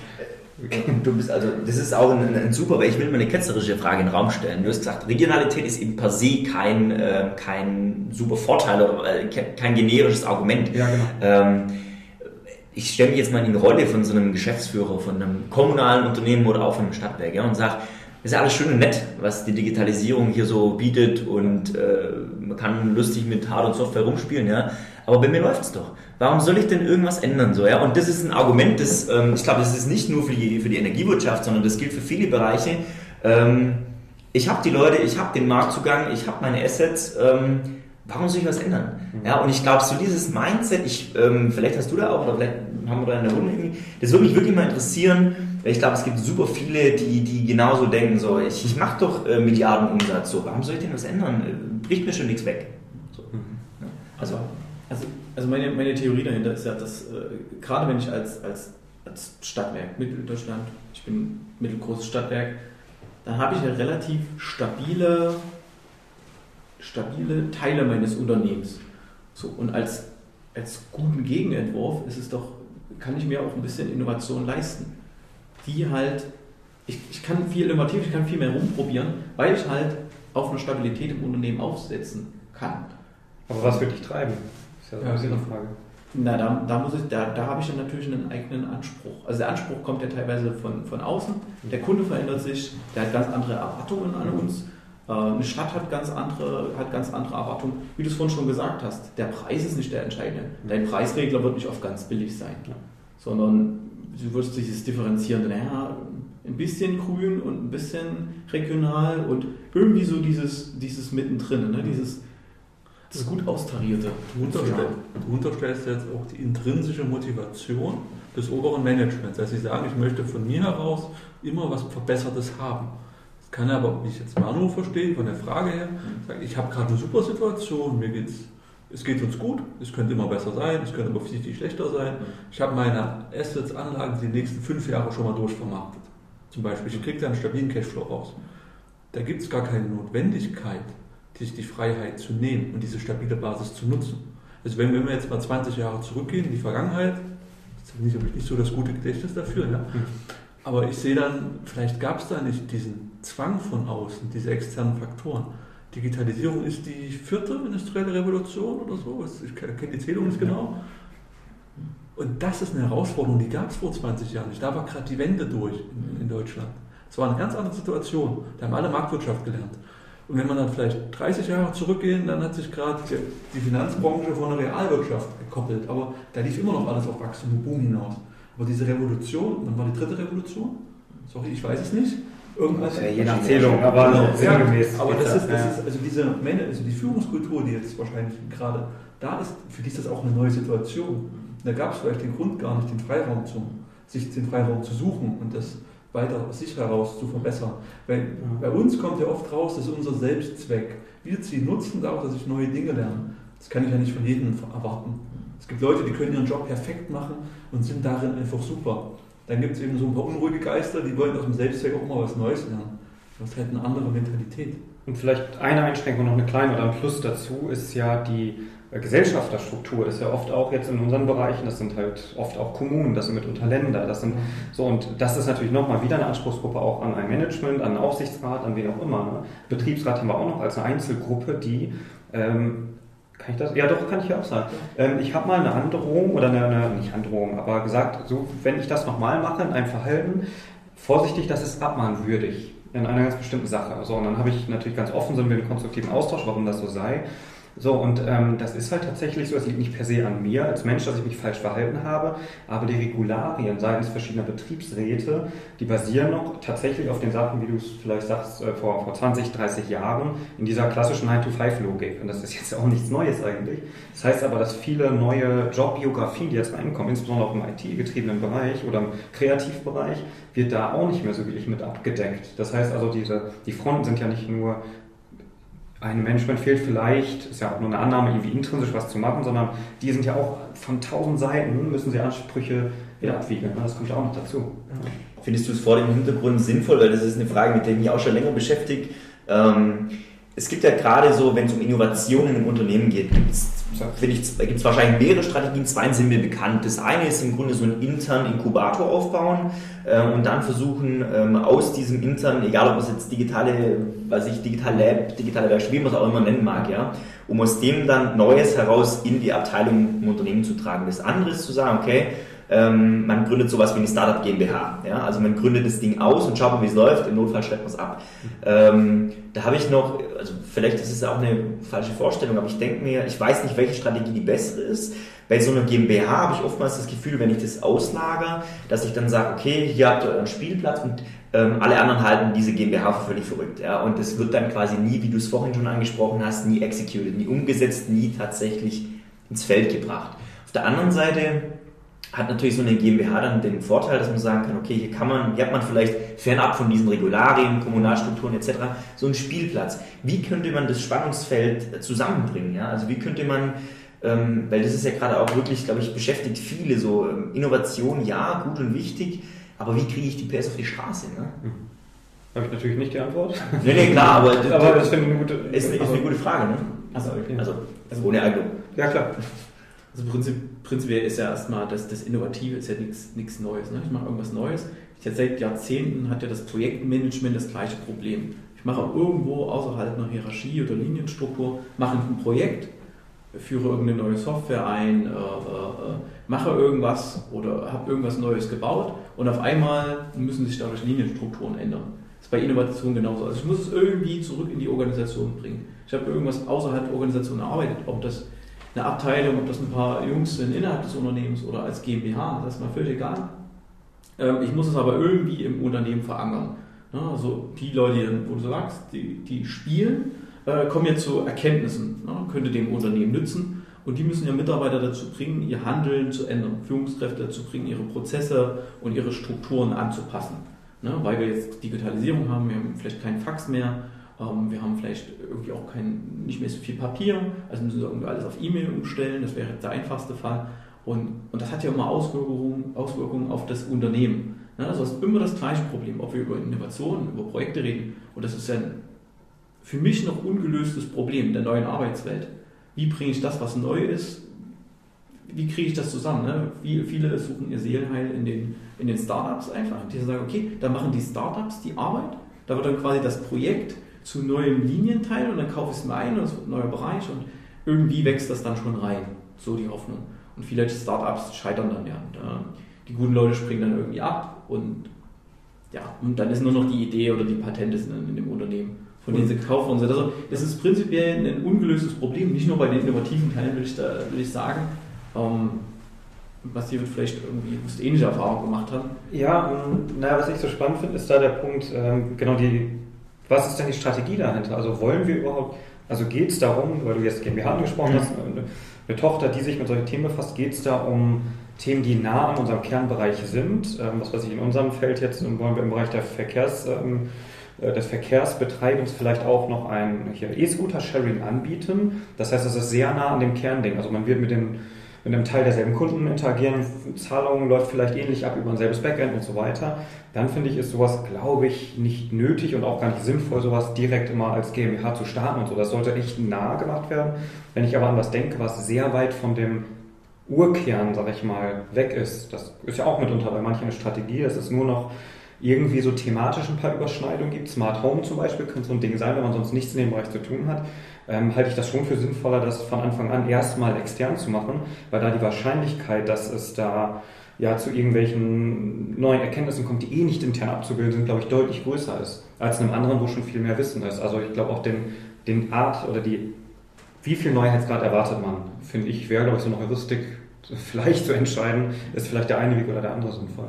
Du bist also, das ist auch ein, ein, super, weil ich will mal eine ketzerische Frage in den Raum stellen. Du hast gesagt, Regionalität ist eben per se kein, äh, kein super Vorteil oder äh, kein generisches Argument. Ja, genau. Ähm, ich stelle mich jetzt mal in die Rolle von so einem Geschäftsführer von einem kommunalen Unternehmen oder auch von einem Stadtwerk ja, und sage, ist ja alles schön und nett, was die Digitalisierung hier so bietet und äh, man kann lustig mit Hard- und Software rumspielen, ja. Aber bei mir läuft es doch. Warum soll ich denn irgendwas ändern? So, ja? Und das ist ein Argument, das, ähm, ich glaube, das ist nicht nur für die, für die Energiewirtschaft, sondern das gilt für viele Bereiche. Ähm, ich habe die Leute, ich habe den Marktzugang, ich habe meine Assets. Ähm, warum soll ich was ändern? Mhm. Ja, und ich glaube, so dieses Mindset, ich, ähm, vielleicht hast du da auch, oder vielleicht haben wir da in der Runde irgendwie, das würde mich wirklich mal interessieren, weil ich glaube, es gibt super viele, die, die genauso denken, so, ich, ich mache doch äh, Milliarden Umsatz, so, warum soll ich denn was ändern? Äh, bricht mir schon nichts weg. So. Mhm. Ja. Also, also, also meine, meine Theorie dahinter ist ja, dass äh, gerade wenn ich als, als, als Stadtwerk, Mitteldeutschland, ich bin mittelgroßes Stadtwerk, dann habe ich eine relativ stabile, stabile Teile meines Unternehmens. So, und als, als guten Gegenentwurf ist es doch, kann ich mir auch ein bisschen Innovation leisten. Die halt, ich, ich kann viel innovativ, ich kann viel mehr rumprobieren, weil ich halt auf eine Stabilität im Unternehmen aufsetzen kann. Aber was wird dich treiben? Ist ja so ein bisschen Frage. Na, da, da, muss ich, da, da habe ich dann natürlich einen eigenen Anspruch. Also der Anspruch kommt ja teilweise von, von außen. Der Kunde verändert sich, der hat ganz andere Erwartungen an uns. Äh, eine Stadt hat ganz andere, hat ganz andere Erwartungen. Wie du es vorhin schon gesagt hast, der Preis ist nicht der entscheidende. Dein Preisregler wird nicht oft ganz billig sein, sondern du wirst das differenzieren. Naja, ein bisschen grün und ein bisschen regional und irgendwie so dieses, dieses mittendrin, ne? dieses das gut austarierte. Du, unterstell, du unterstellst jetzt auch die intrinsische Motivation des oberen Managements. Also sie sagen, ich möchte von mir heraus immer was Verbessertes haben. Kann aber, wie ich jetzt Manu verstehe, von der Frage her, sagen, ich habe gerade eine super Situation, mir geht's, es geht uns gut, es könnte immer besser sein, es könnte aber viel, viel schlechter sein. Ich habe meine Assets, Anlagen die nächsten fünf Jahre schon mal durchvermarktet. Zum Beispiel, ich kriege da einen stabilen Cashflow raus. Da gibt es gar keine Notwendigkeit, sich die Freiheit zu nehmen und diese stabile Basis zu nutzen. Also wenn, wenn wir jetzt mal 20 Jahre zurückgehen in die Vergangenheit, das ist nicht, nicht so das gute Gedächtnis dafür, ja. aber ich sehe dann, vielleicht gab es da nicht diesen Zwang von außen, diese externen Faktoren. Digitalisierung ist die vierte industrielle Revolution oder so, ich kenne die Zählung nicht genau. Und das ist eine Herausforderung, die gab es vor 20 Jahren nicht. Da war gerade die Wende durch in, in Deutschland. Es war eine ganz andere Situation. Da haben alle Marktwirtschaft gelernt. Und wenn man dann vielleicht 30 Jahre zurückgehen, dann hat sich gerade die Finanzbranche von der Realwirtschaft gekoppelt. Aber da lief immer noch alles auf Wachstum und Boom hinaus. Aber diese Revolution, dann war die dritte Revolution? Sorry, ich weiß es nicht. Irgendwas. Äh, je nach Zählung, aber genau. sinngemäß. Ja, aber das ist, das ist, also diese also die Führungskultur, die jetzt wahrscheinlich gerade da ist, für die ist das auch eine neue Situation. Da gab es vielleicht den Grund gar nicht, den Freiraum zu, sich den Freiraum zu suchen und das weiter aus sich heraus zu verbessern. Weil bei uns kommt ja oft raus, das ist unser Selbstzweck. Wir ziehen Nutzen daraus, dass ich neue Dinge lerne. Das kann ich ja nicht von jedem erwarten. Es gibt Leute, die können ihren Job perfekt machen und sind darin einfach super. Dann gibt es eben so ein paar unruhige Geister, die wollen aus dem Selbstzweck auch immer was Neues lernen. Das ist halt eine andere Mentalität. Und vielleicht eine Einschränkung, noch eine kleine oder ein Plus dazu, ist ja die Gesellschafterstruktur ist ja oft auch jetzt in unseren Bereichen, das sind halt oft auch Kommunen, das sind mitunter Länder, das sind so und das ist natürlich nochmal wieder eine Anspruchsgruppe auch an ein Management, an einen Aufsichtsrat, an wen auch immer. Ne? Betriebsrat haben wir auch noch als eine Einzelgruppe, die ähm, kann ich das? Ja, doch, kann ich ja auch sagen. Ähm, ich habe mal eine Androhung oder eine, eine, nicht Androhung, aber gesagt, so, wenn ich das nochmal mache in einem Verhalten, vorsichtig, das ist abmahnwürdig in einer ganz bestimmten Sache. So, und dann habe ich natürlich ganz offen, so einen konstruktiven Austausch, warum das so sei. So, und ähm, das ist halt tatsächlich so, es liegt nicht per se an mir als Mensch, dass ich mich falsch verhalten habe, aber die Regularien seitens verschiedener Betriebsräte, die basieren noch tatsächlich auf den Sachen, wie du es vielleicht sagst, äh, vor, vor 20, 30 Jahren, in dieser klassischen 9-to-5-Logik. Und das ist jetzt auch nichts Neues eigentlich. Das heißt aber, dass viele neue Jobbiografien, die jetzt reinkommen, insbesondere auch im IT-getriebenen Bereich oder im Kreativbereich, wird da auch nicht mehr so wirklich mit abgedeckt. Das heißt also, diese, die Fronten sind ja nicht nur einem Management fehlt vielleicht, ist ja auch nur eine Annahme, irgendwie intrinsisch was zu machen, sondern die sind ja auch von tausend Seiten, müssen sie Ansprüche wieder abwiegen. Das kommt ja auch noch dazu. Findest du es vor dem Hintergrund sinnvoll, weil das ist eine Frage, mit der ich mich auch schon länger beschäftigt. Ähm, es gibt ja gerade so, wenn es um Innovationen im Unternehmen geht, gibt es wahrscheinlich mehrere Strategien. Zwei sind mir bekannt. Das eine ist im Grunde so einen internen Inkubator aufbauen äh, und dann versuchen, ähm, aus diesem internen, egal ob es jetzt digitale, weiß ich, digitale Lab, digitale Werkstatt, wie man es auch immer nennen mag, ja, um aus dem dann Neues heraus in die Abteilung im Unternehmen zu tragen. Das andere ist zu sagen, okay, ähm, man gründet sowas wie eine Startup GmbH. Ja? Also man gründet das Ding aus und schaut mal, wie es läuft. Im Notfall stellt man es ab. Ähm, da habe ich noch, also vielleicht ist es auch eine falsche Vorstellung, aber ich denke mir, ich weiß nicht, welche Strategie die bessere ist. Bei so einer GmbH habe ich oftmals das Gefühl, wenn ich das auslager, dass ich dann sage, okay, hier habt ihr euren Spielplatz und ähm, alle anderen halten diese GmbH für völlig verrückt. Ja? Und es wird dann quasi nie, wie du es vorhin schon angesprochen hast, nie executed, nie umgesetzt, nie tatsächlich ins Feld gebracht. Auf der anderen Seite hat natürlich so eine GmbH dann den Vorteil, dass man sagen kann, okay, hier kann man, hier hat man vielleicht fernab von diesen Regularien, Kommunalstrukturen etc. so einen Spielplatz. Wie könnte man das Spannungsfeld zusammenbringen? Ja? Also wie könnte man, ähm, weil das ist ja gerade auch wirklich, glaube ich, beschäftigt viele so ähm, Innovation, ja, gut und wichtig, aber wie kriege ich die PS auf die Straße? Ne? Mhm. Habe ich natürlich nicht die Antwort. Nee, nee, klar, aber, das, aber das ich eine gute, ist, ist eine gute Frage. Ne? Also, okay. also, also ohne Eignung. Ja, klar. Also Prinzip, prinzipiell ist ja erstmal, das, das Innovative ist ja nichts Neues. Ne? Ich mache irgendwas Neues. Seit Jahrzehnten hat ja das Projektmanagement das gleiche Problem. Ich mache irgendwo außerhalb einer Hierarchie oder Linienstruktur, mache ein Projekt, führe irgendeine neue Software ein, äh, äh, äh mache irgendwas oder habe irgendwas Neues gebaut und auf einmal müssen sich dadurch Linienstrukturen ändern. Das ist bei Innovation genauso. Also ich muss es irgendwie zurück in die Organisation bringen. Ich habe irgendwas außerhalb der Organisation erarbeitet, ob das eine Abteilung, ob das ein paar Jungs sind innerhalb des Unternehmens oder als GmbH, das ist mal völlig egal. Ähm, ich muss es aber irgendwie im Unternehmen verankern. Also die Leute, wo du sagst, die, die spielen, äh, kommen jetzt zu Erkenntnissen, könnte dem Unternehmen nützen. Und die müssen ja Mitarbeiter dazu bringen, ihr Handeln zu ändern, Führungskräfte dazu bringen, ihre Prozesse und ihre Strukturen anzupassen. Weil wir jetzt Digitalisierung haben, wir haben vielleicht keinen Fax mehr, ähm, wir haben vielleicht irgendwie auch kein, nicht mehr so viel Papier, also müssen wir irgendwie alles auf E-Mail umstellen, das wäre der einfachste Fall. Und, und das hat ja immer Auswirkungen, Auswirkungen auf das Unternehmen. Ja, also ist immer das gleiche Problem, ob wir über Innovationen, über Projekte reden. Und das ist ja für mich noch ungelöstes Problem der neuen Arbeitswelt. Wie bringe ich das, was neu ist, wie kriege ich das zusammen? Ne? Wie, viele suchen ihr Seelenheil in den, in den Startups einfach. Die sagen, okay, dann machen die Startups die Arbeit, da wird dann quasi das Projekt zu neuem Linienteil und dann kaufe ich es mir ein und es wird ein neuer Bereich und irgendwie wächst das dann schon rein. So die Hoffnung. Und viele Startups scheitern dann ja. Und, die guten Leute springen dann irgendwie ab und ja, und dann ist nur noch die Idee oder die Patente in, in dem Unternehmen, von denen sie kaufen und so. Also das ist prinzipiell ein ungelöstes Problem, nicht nur bei den innovativen Teilen, würde ich, da, will ich sagen. Ähm, was die vielleicht irgendwie ähnliche Erfahrungen gemacht haben. Ja, ähm, naja, was ich so spannend finde, ist da der Punkt, ähm, genau die was ist denn die Strategie dahinter? Also wollen wir überhaupt, also geht es darum, weil du jetzt GmbH angesprochen mhm. hast, eine, eine, Tochter, die sich mit solchen Themen befasst, geht es da um Themen, die nah an unserem Kernbereich sind? Ähm, was weiß ich, in unserem Feld jetzt wollen wir im Bereich der Verkehrs, ähm, äh, des Verkehrsbetreibens vielleicht auch noch ein E-Scooter-Sharing anbieten. Das heißt, es ist sehr nah an dem Kernding. Also man wird mit dem mit einem Teil derselben Kunden interagieren, Zahlungen läuft vielleicht ähnlich ab über ein selbes Backend und so weiter, dann finde ich, ist sowas, glaube ich, nicht nötig und auch gar nicht sinnvoll, sowas direkt immer als GmbH zu starten und so. Das sollte echt nah gemacht werden. Wenn ich aber an was denke, was sehr weit von dem Urkern, sag ich mal, weg ist, das ist ja auch mitunter bei manchen eine Strategie, das ist nur noch irgendwie so thematisch ein paar Überschneidungen gibt. Smart Home zum Beispiel könnte so ein Ding sein, wenn man sonst nichts in dem Bereich zu tun hat. Ähm, halte ich das schon für sinnvoller, das von Anfang an erstmal extern zu machen, weil da die Wahrscheinlichkeit, dass es da ja zu irgendwelchen neuen Erkenntnissen kommt, die eh nicht intern abzubilden sind, glaube ich, deutlich größer ist als in einem anderen, wo schon viel mehr Wissen ist. Also ich glaube auch den, den Art oder die, wie viel Neuheitsgrad erwartet man, finde ich, wäre, glaube ich, so eine Heuristik vielleicht zu entscheiden, ist vielleicht der eine Weg oder der andere sinnvoll.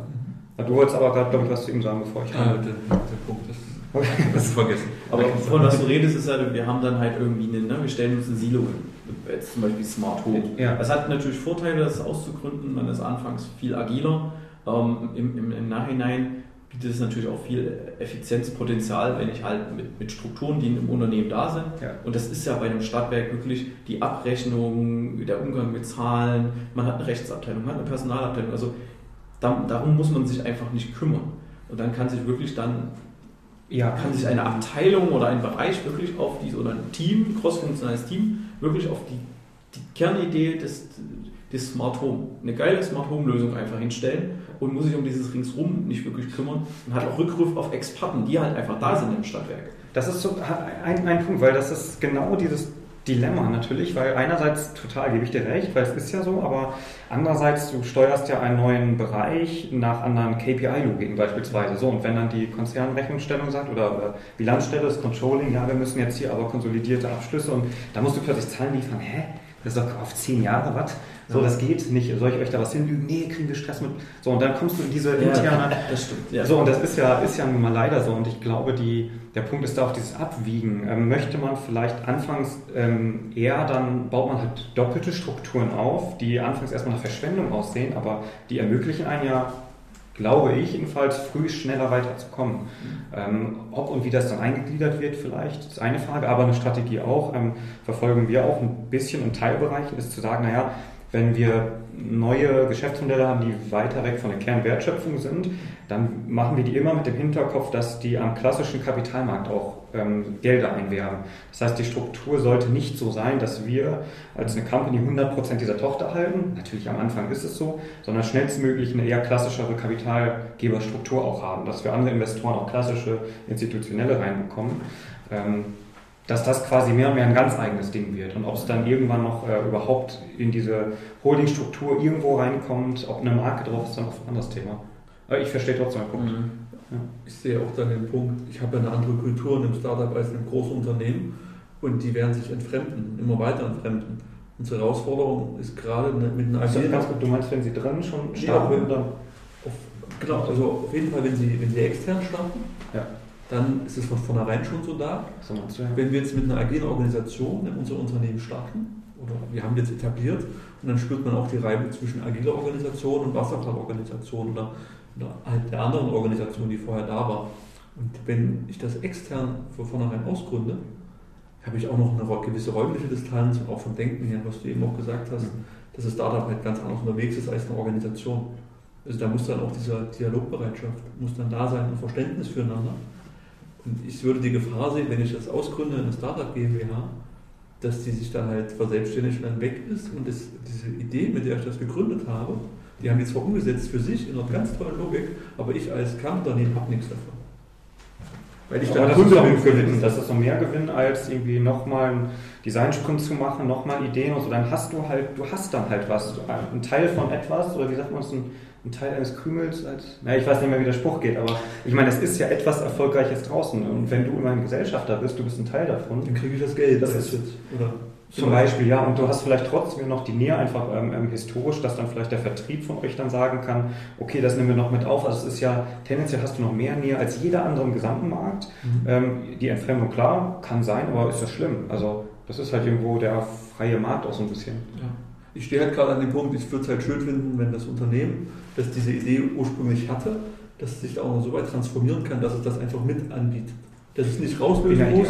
Du wolltest aber gerade, glaube ich, was zu ihm sagen, bevor ich. Ah, der, der Punkt ist. Das ist vergessen. Aber von was du redest, ist halt, wir haben dann halt irgendwie eine, ne, wir stellen uns ein Silo hin. Jetzt zum Beispiel Smart Home. Ja. Das hat natürlich Vorteile, das auszugründen. Man ist anfangs viel agiler. Ähm, im, im, im, Nachhinein bietet es natürlich auch viel Effizienzpotenzial, wenn ich halt mit, mit Strukturen, die im Unternehmen da sind. Ja. Und das ist ja bei einem Stadtwerk wirklich die Abrechnung, der Umgang mit Zahlen. Man hat eine Rechtsabteilung, man hat eine Personalabteilung. Also darum muss man sich einfach nicht kümmern. Und dann kann sich wirklich dann ja. kann sich eine Abteilung oder ein Bereich wirklich auf diese, oder ein Team, crossfunktionales Team, wirklich auf die, die Kernidee des, des Smart Home, eine geile Smart Home Lösung einfach hinstellen und muss sich um dieses Ringsrum nicht wirklich kümmern und hat auch Rückgriff auf Experten, die halt einfach da sind im Stadtwerk. Das ist so ein, ein Punkt, weil das ist genau dieses Dilemma natürlich, weil einerseits total gebe ich dir recht, weil es ist ja so, aber andererseits du steuerst ja einen neuen Bereich nach anderen KPI-Logiken beispielsweise. So, und wenn dann die Konzernrechnungsstellung sagt oder, oder Bilanzstelle, das Controlling, ja, wir müssen jetzt hier aber konsolidierte Abschlüsse und da musst du plötzlich Zahlen liefern, hä? Das ist doch auf zehn Jahre, was? So, das geht nicht. Soll ich euch da was hinlügen? Nee, kriegen wir Stress mit. So, und dann kommst du in diese interne. Ja, das stimmt. Ja. So, und das ist ja, ist ja nun mal leider so. Und ich glaube, die, der Punkt ist da auch dieses Abwiegen. Ähm, möchte man vielleicht anfangs ähm, eher, dann baut man halt doppelte Strukturen auf, die anfangs erstmal nach Verschwendung aussehen, aber die ermöglichen einen ja glaube ich jedenfalls, früh schneller weiterzukommen. Mhm. Ähm, ob und wie das dann eingegliedert wird, vielleicht, ist eine Frage, aber eine Strategie auch, ähm, verfolgen wir auch ein bisschen in Teilbereichen, ist zu sagen, naja, wenn wir neue Geschäftsmodelle haben, die weiter weg von der Kernwertschöpfung sind, dann machen wir die immer mit dem Hinterkopf, dass die am klassischen Kapitalmarkt auch ähm, Gelder einwerben. Das heißt, die Struktur sollte nicht so sein, dass wir als eine Company 100% dieser Tochter halten. Natürlich am Anfang ist es so, sondern schnellstmöglich eine eher klassischere Kapitalgeberstruktur auch haben, dass wir andere Investoren auch klassische institutionelle reinbekommen. Ähm, dass das quasi mehr und mehr ein ganz eigenes Ding wird. Und ob es dann irgendwann noch äh, überhaupt in diese Holdingstruktur irgendwo reinkommt, ob eine Marke drauf ist, dann auch ein anderes Thema. Aber ich verstehe trotzdem den Punkt. Mhm. Ja. Ich sehe auch dann den Punkt, ich habe eine andere Kultur in einem Startup als in einem großen Unternehmen und die werden sich entfremden, immer weiter entfremden. Unsere Herausforderung ist gerade mit einer also ganz gut, Du meinst, wenn sie drin schon starten? Ja, auf, genau, also auf jeden Fall, wenn sie, wenn sie extern starten, ja dann ist es von vornherein schon so da. Wenn wir jetzt mit einer agilen Organisation in unser Unternehmen starten, oder wir haben jetzt etabliert, und dann spürt man auch die Reibung zwischen agiler Organisation und Wasserfallorganisation oder, oder halt der anderen Organisation, die vorher da war. Und wenn ich das extern von vornherein ausgründe, habe ich auch noch eine gewisse räumliche Distanz und auch vom Denken her, was du eben auch gesagt hast, mhm. dass das Startup halt ganz anders unterwegs ist als eine Organisation. Also da muss dann auch diese Dialogbereitschaft muss dann da sein und Verständnis füreinander. Und ich würde die Gefahr sehen, wenn ich das ausgründe in eine Startup GmbH, dass die sich dann halt verselbstständigt und dann weg ist und das, diese Idee, mit der ich das gegründet habe, die haben die zwar umgesetzt für sich in einer ganz tollen Logik, aber ich als Kernunternehmen habe nichts davon. Weil ich dann Kunde bin Gewinn. Das ist so mehr Gewinn, als irgendwie nochmal einen Designsprint zu machen, nochmal Ideen und so. Dann hast du halt, du hast dann halt was. Ein Teil von etwas, oder wie sagt man es, ein ein Teil eines Krümels, als, na, ich weiß nicht mehr, wie der Spruch geht, aber ich meine, es ist ja etwas Erfolgreiches draußen. Und wenn du immer ein Gesellschafter bist, du bist ein Teil davon. Dann kriege ich das Geld. Das ist jetzt, oder? Zum Beispiel, ja, und du hast vielleicht trotzdem noch die Nähe einfach ähm, ähm, historisch, dass dann vielleicht der Vertrieb von euch dann sagen kann, okay, das nehmen wir noch mit auf. Also es ist ja, tendenziell hast du noch mehr Nähe als jeder andere im gesamten Markt. Mhm. Ähm, die Entfremdung, klar, kann sein, aber ist das schlimm? Also das ist halt irgendwo der freie Markt auch so ein bisschen. Ja. Ich stehe halt gerade an dem Punkt, ich würde es halt schön finden, wenn das Unternehmen das diese Idee ursprünglich hatte, dass es sich da auch noch so weit transformieren kann, dass es das einfach mit anbietet. Dass es nicht rauslösen muss.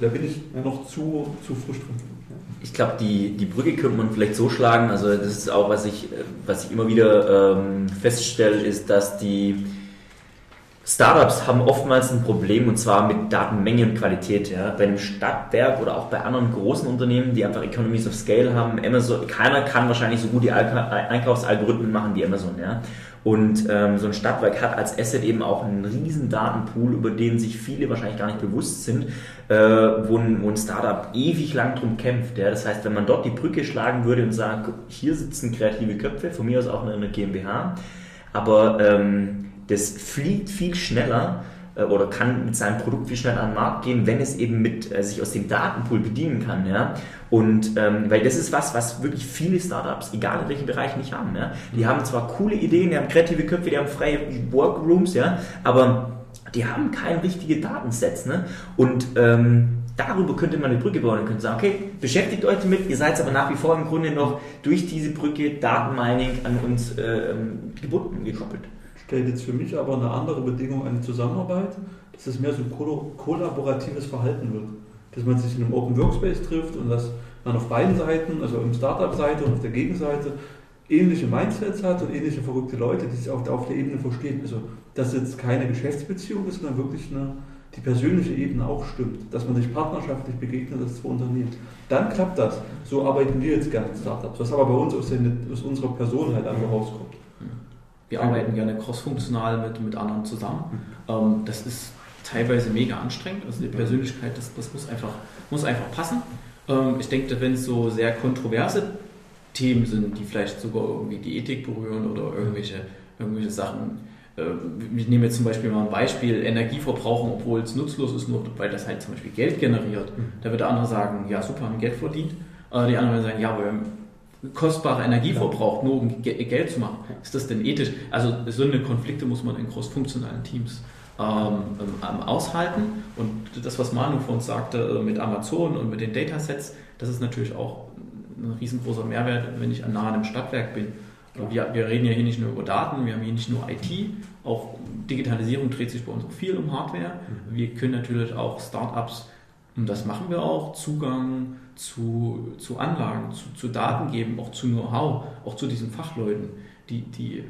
Da bin ich noch zu, zu frisch drin. Ich glaube, die, die Brücke könnte man vielleicht so schlagen. Also das ist auch, was ich, was ich immer wieder ähm, feststelle, ist, dass die Startups haben oftmals ein Problem und zwar mit Datenmenge und Qualität. Ja. Bei einem Stadtwerk oder auch bei anderen großen Unternehmen, die einfach Economies of Scale haben, Amazon, keiner kann wahrscheinlich so gut die Einkaufsalgorithmen machen wie Amazon. Ja. Und ähm, so ein Stadtwerk hat als Asset eben auch einen riesen Datenpool, über den sich viele wahrscheinlich gar nicht bewusst sind, äh, wo, ein, wo ein Startup ewig lang drum kämpft. Ja. Das heißt, wenn man dort die Brücke schlagen würde und sagt, hier sitzen kreative Köpfe, von mir aus auch eine GmbH, aber ähm, das fliegt viel schneller äh, oder kann mit seinem Produkt viel schneller an den Markt gehen, wenn es eben mit äh, sich aus dem Datenpool bedienen kann. Ja? Und ähm, weil das ist was, was wirklich viele Startups, egal in welchem Bereich, nicht haben. Ja? Die haben zwar coole Ideen, die haben kreative Köpfe, die haben freie Workrooms, ja, aber die haben keine richtigen Datensets. Ne? Und ähm, darüber könnte man eine Brücke bauen und könnte sagen, okay, beschäftigt euch damit, ihr seid aber nach wie vor im Grunde noch durch diese Brücke Datenmining an uns äh, gebunden, gekoppelt. Stellt jetzt für mich aber eine andere Bedingung an die Zusammenarbeit, dass es mehr so ein kollaboratives Verhalten wird. Dass man sich in einem Open Workspace trifft und dass man auf beiden Seiten, also im Startup-Seite und auf der Gegenseite, ähnliche Mindsets hat und ähnliche verrückte Leute, die sich auch auf der Ebene verstehen. Also, dass jetzt keine Geschäftsbeziehung ist, sondern wirklich eine, die persönliche Ebene auch stimmt, dass man sich partnerschaftlich begegnet als zwei Unternehmen. Dann klappt das. So arbeiten wir jetzt gerne in Startups, was aber bei uns aus, den, aus unserer Person halt einfach rauskommt. Wir arbeiten gerne crossfunktional mit, mit anderen zusammen. Ähm, das ist teilweise mega anstrengend. Also die Persönlichkeit, das, das muss, einfach, muss einfach passen. Ähm, ich denke, wenn es so sehr kontroverse Themen sind, die vielleicht sogar irgendwie die Ethik berühren oder irgendwelche, irgendwelche Sachen. Äh, ich nehme jetzt zum Beispiel mal ein Beispiel, Energieverbrauchung, obwohl es nutzlos ist, nur weil das halt zum Beispiel Geld generiert. Mhm. Da wird der andere sagen, ja super, haben Geld verdient. Äh, die anderen werden sagen, ja, wir haben kostbare Energie verbraucht, nur um Geld zu machen. Ist das denn ethisch? Also so eine Konflikte muss man in crossfunktionalen Teams ähm, ähm, aushalten. Und das, was Manu von uns sagte äh, mit Amazon und mit den Datasets, das ist natürlich auch ein riesengroßer Mehrwert, wenn ich nah an einem Stadtwerk bin. Wir, wir, reden ja hier nicht nur über Daten, wir haben hier nicht nur IT, auch Digitalisierung dreht sich bei uns auch viel um Hardware. Mhm. Wir können natürlich auch Startups, und das machen wir auch, Zugang zu, zu Anlagen, zu, zu Daten geben, auch zu Know-how, auch zu diesen Fachleuten, die, die,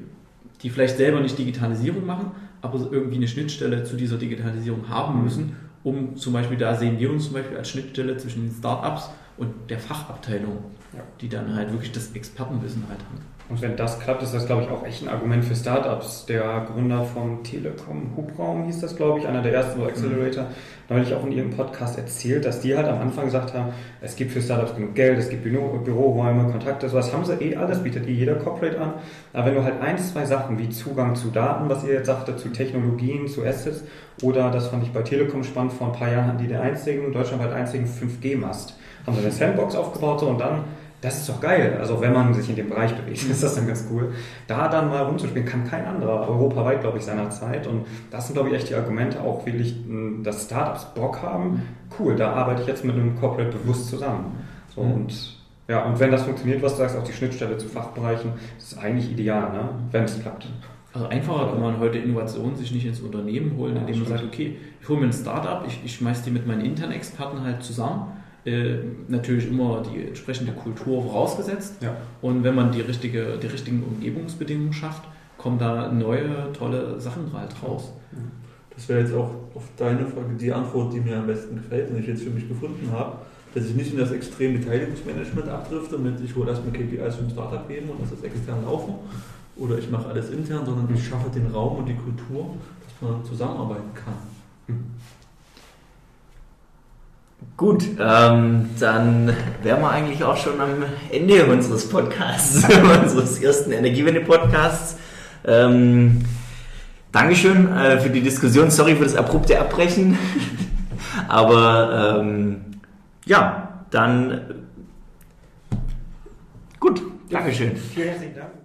die vielleicht selber nicht Digitalisierung machen, aber irgendwie eine Schnittstelle zu dieser Digitalisierung haben mhm. müssen, um zum Beispiel, da sehen wir uns zum Beispiel als Schnittstelle zwischen den Startups und der Fachabteilung, ja. die dann halt wirklich das Expertenwissen halt haben. Und wenn das klappt, ist das, glaube ich, auch echt ein Argument für Startups. Der Gründer vom Telekom Hubraum hieß das, glaube ich, einer der ersten Accelerator, mhm. neulich auch in ihrem Podcast erzählt, dass die halt am Anfang gesagt haben, es gibt für Startups genug Geld, es gibt Büro, Büroräume, Kontakte, sowas haben sie eh alles, bietet eh jeder Corporate an. Aber wenn du halt ein, zwei Sachen wie Zugang zu Daten, was ihr jetzt sagte, zu Technologien, zu Assets, oder das fand ich bei Telekom spannend, vor ein paar Jahren hatten die den einzigen, deutschlandweit einzigen 5G-Mast. Haben sie eine Sandbox aufgebaut und dann das ist doch geil. Also wenn man sich in dem Bereich bewegt, ist das dann ganz cool. Da dann mal rumzuspielen, kann kein anderer, europaweit, glaube ich, seiner Zeit. Und das sind, glaube ich, echt die Argumente, auch wirklich, hm, dass Startups Bock haben. Cool, da arbeite ich jetzt mit einem Corporate bewusst zusammen. So, mhm. und ja, und wenn das funktioniert, was du sagst, auch die Schnittstelle zu Fachbereichen, ist eigentlich ideal, ne? wenn es klappt. Also einfacher kann man heute Innovationen sich nicht ins Unternehmen holen, indem man sagt, okay, ich hole mir ein Startup, ich, ich schmeiße die mit meinen internen Experten halt zusammen äh, natürlich immer die entsprechende Kultur vorausgesetzt. Ja. Und wenn man die, richtige, die richtigen Umgebungsbedingungen schafft, kommen da neue, tolle Sachen halt raus. Das wäre jetzt auch auf deine Frage die Antwort, die mir am besten gefällt und ich jetzt für mich gefunden habe, dass ich nicht in das extreme Beteiligungsmanagement abdrifte mit, ich hole erstmal KPIs vom Startup geben und das ist extern laufen oder ich mache alles intern, sondern ich schaffe den Raum und die Kultur, dass man zusammenarbeiten kann. Mhm. Gut, ähm, dann wären wir eigentlich auch schon am Ende unseres Podcasts, unseres ersten Energiewende-Podcasts. Ähm, Dankeschön äh, für die Diskussion. Sorry für das abrupte Abbrechen. Aber ähm, ja, dann gut. Dankeschön. Vielen herzlichen Dank.